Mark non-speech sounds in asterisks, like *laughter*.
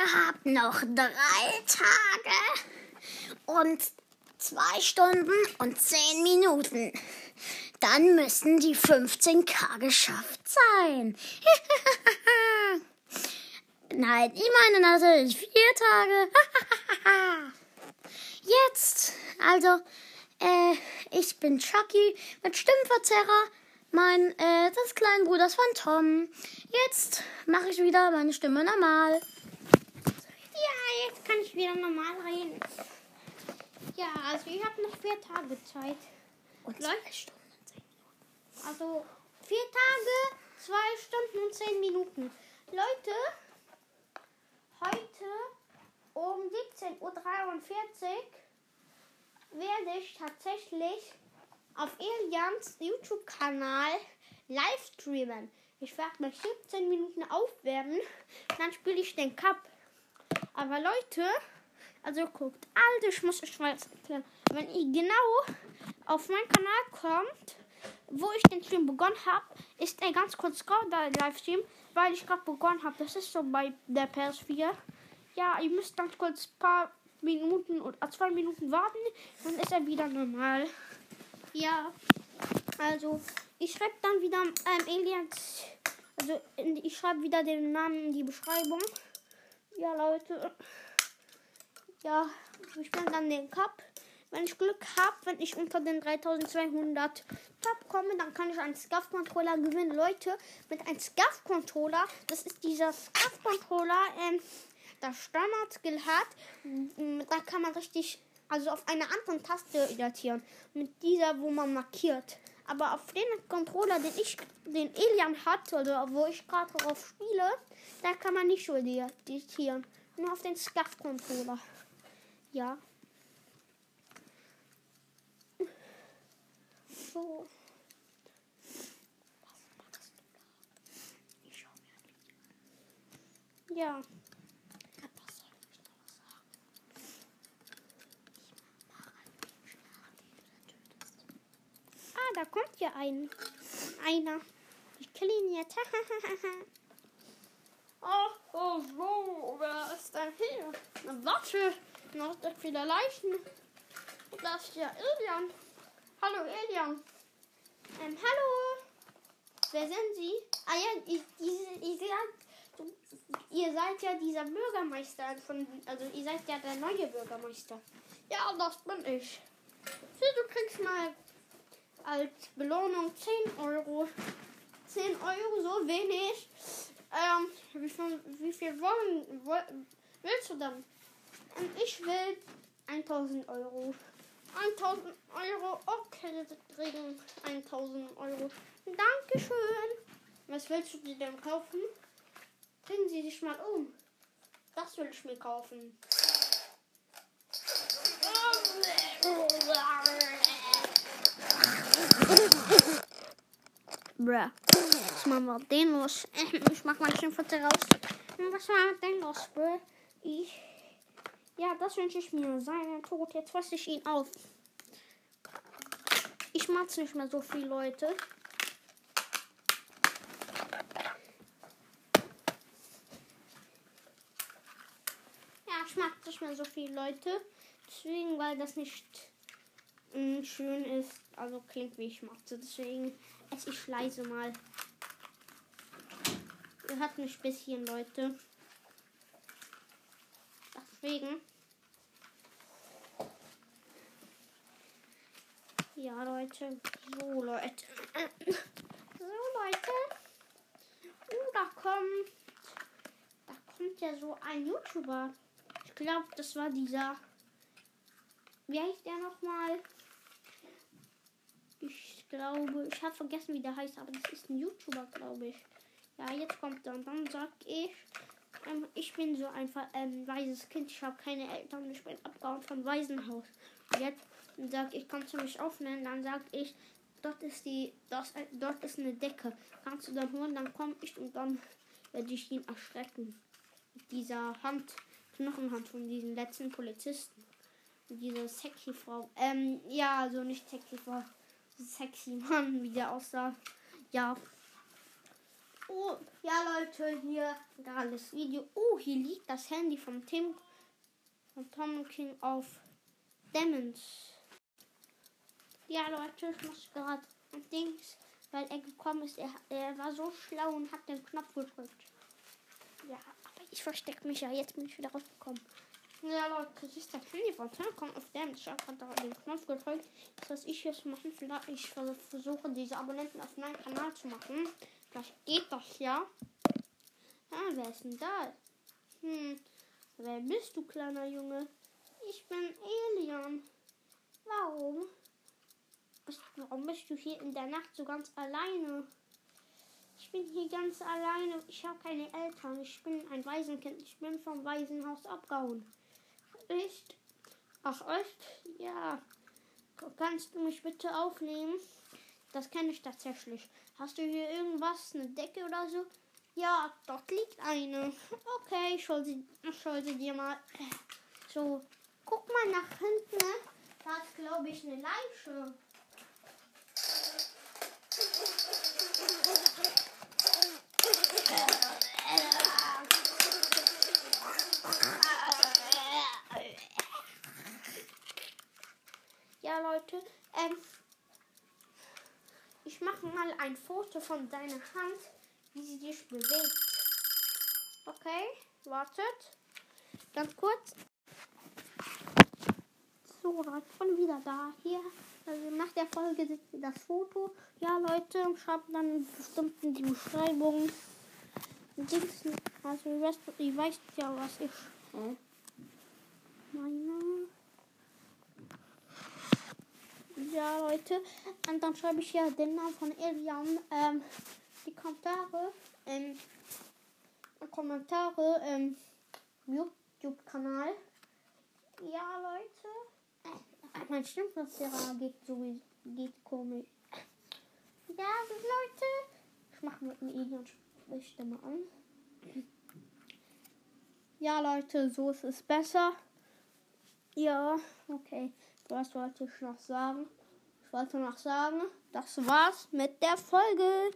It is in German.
Ihr habt noch drei Tage und zwei Stunden und zehn Minuten. Dann müssen die 15k geschafft sein. *laughs* Nein, ich meine natürlich vier Tage. *laughs* Jetzt, also, äh, ich bin Chucky mit Stimmverzerrer. Mein, äh, des kleinen Bruders von Tom. Jetzt mache ich wieder meine Stimme normal. Ja, jetzt kann ich wieder normal reden. Ja, also ich habe noch vier Tage Zeit. Und Läuft? zwei Stunden. Also vier Tage, zwei Stunden und zehn Minuten. Leute, heute um 17.43 Uhr werde ich tatsächlich auf Elians YouTube-Kanal live streamen. Ich werde mich 17 Minuten aufwärmen, dann spiele ich den Cup. Aber Leute, also guckt, also ich muss euch mal erklären. Wenn ihr genau auf meinen Kanal kommt, wo ich den Stream begonnen habe, ist er ganz kurz der Livestream, weil ich gerade begonnen habe. Das ist so bei der PS4. Ja, ihr müsst ganz kurz ein paar Minuten oder zwei Minuten warten, dann ist er wieder normal. Ja, also ich schreibe dann wieder ähm, Aliens, also ich schreibe wieder den Namen in die Beschreibung. Ja, Leute. Ja, ich spiele dann den Cup. Wenn ich Glück habe, wenn ich unter den 3200 Cup komme, dann kann ich einen Scuff-Controller gewinnen. Leute, mit einem Scuff-Controller, das ist dieser Scuff-Controller, ähm, der Standard-Skill hat, da kann man richtig, also auf einer anderen Taste editieren. Mit dieser, wo man markiert. Aber auf den Controller, den ich, den Elian hat, oder wo ich gerade drauf spiele, da kann man nicht editieren. Nur auf den Scuff-Controller. Ja. So. Ja. Ah, da kommt ja ein. Einer. Ich kill ihn jetzt. *laughs* oh, oh, wo? Wer ist denn hier? Na, warte. Noch da viele Leichen. Das ist ja Ilian. Hallo, Elian. Ähm, hallo. Wer sind Sie? Ah ja, ich, ich du, ihr seid ja dieser Bürgermeister von, also ihr seid ja der neue Bürgermeister. Ja, das bin ich. Du kriegst mal als Belohnung 10 Euro. 10 Euro, so wenig. Ähm, wie viel, wie viel wollen, woll- willst du dann? Und ich will 1000 Euro. 1000 Euro, okay, wir kriegen 1000 Euro. Dankeschön. Was willst du dir denn kaufen? Drehen Sie dich mal um. Das will ich mir kaufen. Bruh. Was machen wir mit den los? Ich mach mal schön Foto raus. Was war mit den los, bruh? Ich. Ja, das wünsche ich mir. Seinen Tod. Jetzt fasse ich ihn auf. Ich mag's nicht mehr so viel, Leute. Ja, ich mag nicht mehr so viel, Leute. Deswegen, weil das nicht schön ist. Also klingt wie ich mache. Deswegen esse ich leise mal. Ihr hört mich ein bisschen, Leute. Deswegen. Ja, Leute. So, Leute. So, Leute. Oh, da kommt. Da kommt ja so ein YouTuber. Ich glaube, das war dieser. Wie heißt der nochmal? Glaube, ich habe vergessen, wie der heißt, aber das ist ein YouTuber, glaube ich. Ja, jetzt kommt er und dann sag ich, ähm, ich bin so einfach ein weises Kind. Ich habe keine Eltern. Ich bin abgehauen vom Waisenhaus. Und jetzt sag ich, kannst du mich aufnehmen? Dann sag ich, dort ist die, das, äh, dort ist eine Decke. Kannst du dann holen? Dann komme ich und dann werde ich ihn erschrecken. Mit dieser Hand, Knochenhand von diesem letzten Polizisten. Diese sexy Frau. Ähm, ja, also nicht sexy Frau. Sexy Mann, wie der aussah. Ja. Oh, ja Leute, hier gerade das Video. Oh, hier liegt das Handy von Tim, von Tom King auf Demons. Ja Leute, ich muss gerade ein Dings, weil er gekommen ist. Er, er war so schlau und hat den Knopf gedrückt. Ja, aber ich verstecke mich ja. Jetzt bin ich wieder rausgekommen. Ja, Leute, das ist Handy von Telekom auf dem. Ich habe da den Knopf gedrückt. Das was ich jetzt machen. Vielleicht ich versuche, diese Abonnenten auf meinen Kanal zu machen. Vielleicht geht das ja. Ah, wer ist denn da? Hm, wer bist du, kleiner Junge? Ich bin Elian. Warum? Warum bist du hier in der Nacht so ganz alleine? Ich bin hier ganz alleine. Ich habe keine Eltern. Ich bin ein Waisenkind. Ich bin vom Waisenhaus abgehauen. Echt? Ach, echt? Ja. Kannst du mich bitte aufnehmen? Das kenne ich tatsächlich. Hast du hier irgendwas? Eine Decke oder so? Ja, dort liegt eine. Okay, ich hol sie, ich hol sie dir mal. So, guck mal nach hinten. Ne? Da ist, glaube ich, eine Leiche. *laughs* Ja, Leute, ähm, ich mache mal ein Foto von deiner Hand, wie sie sich bewegt. Okay, wartet. Ganz kurz. So, ich bin wieder da. Hier, also nach der Folge das Foto. Ja, Leute, schreibt dann bestimmt in die Beschreibung. Also, ihr wisst, ja, was ich meine. Ja, Leute. Und dann schreibe ich ja den Namen von Elian. Ähm, die Kommentare. Ähm, Kommentare. Ähm, YouTube-Kanal. Ja, Leute. Äh, mein Stimmverzerrer geht so geht komisch. Ja, Leute. Ich mache mit einem Elian Stimme an. Ja, Leute, so ist es besser. Ja, okay. Was wollte ich noch sagen? Wollte noch sagen, das war's mit der Folge.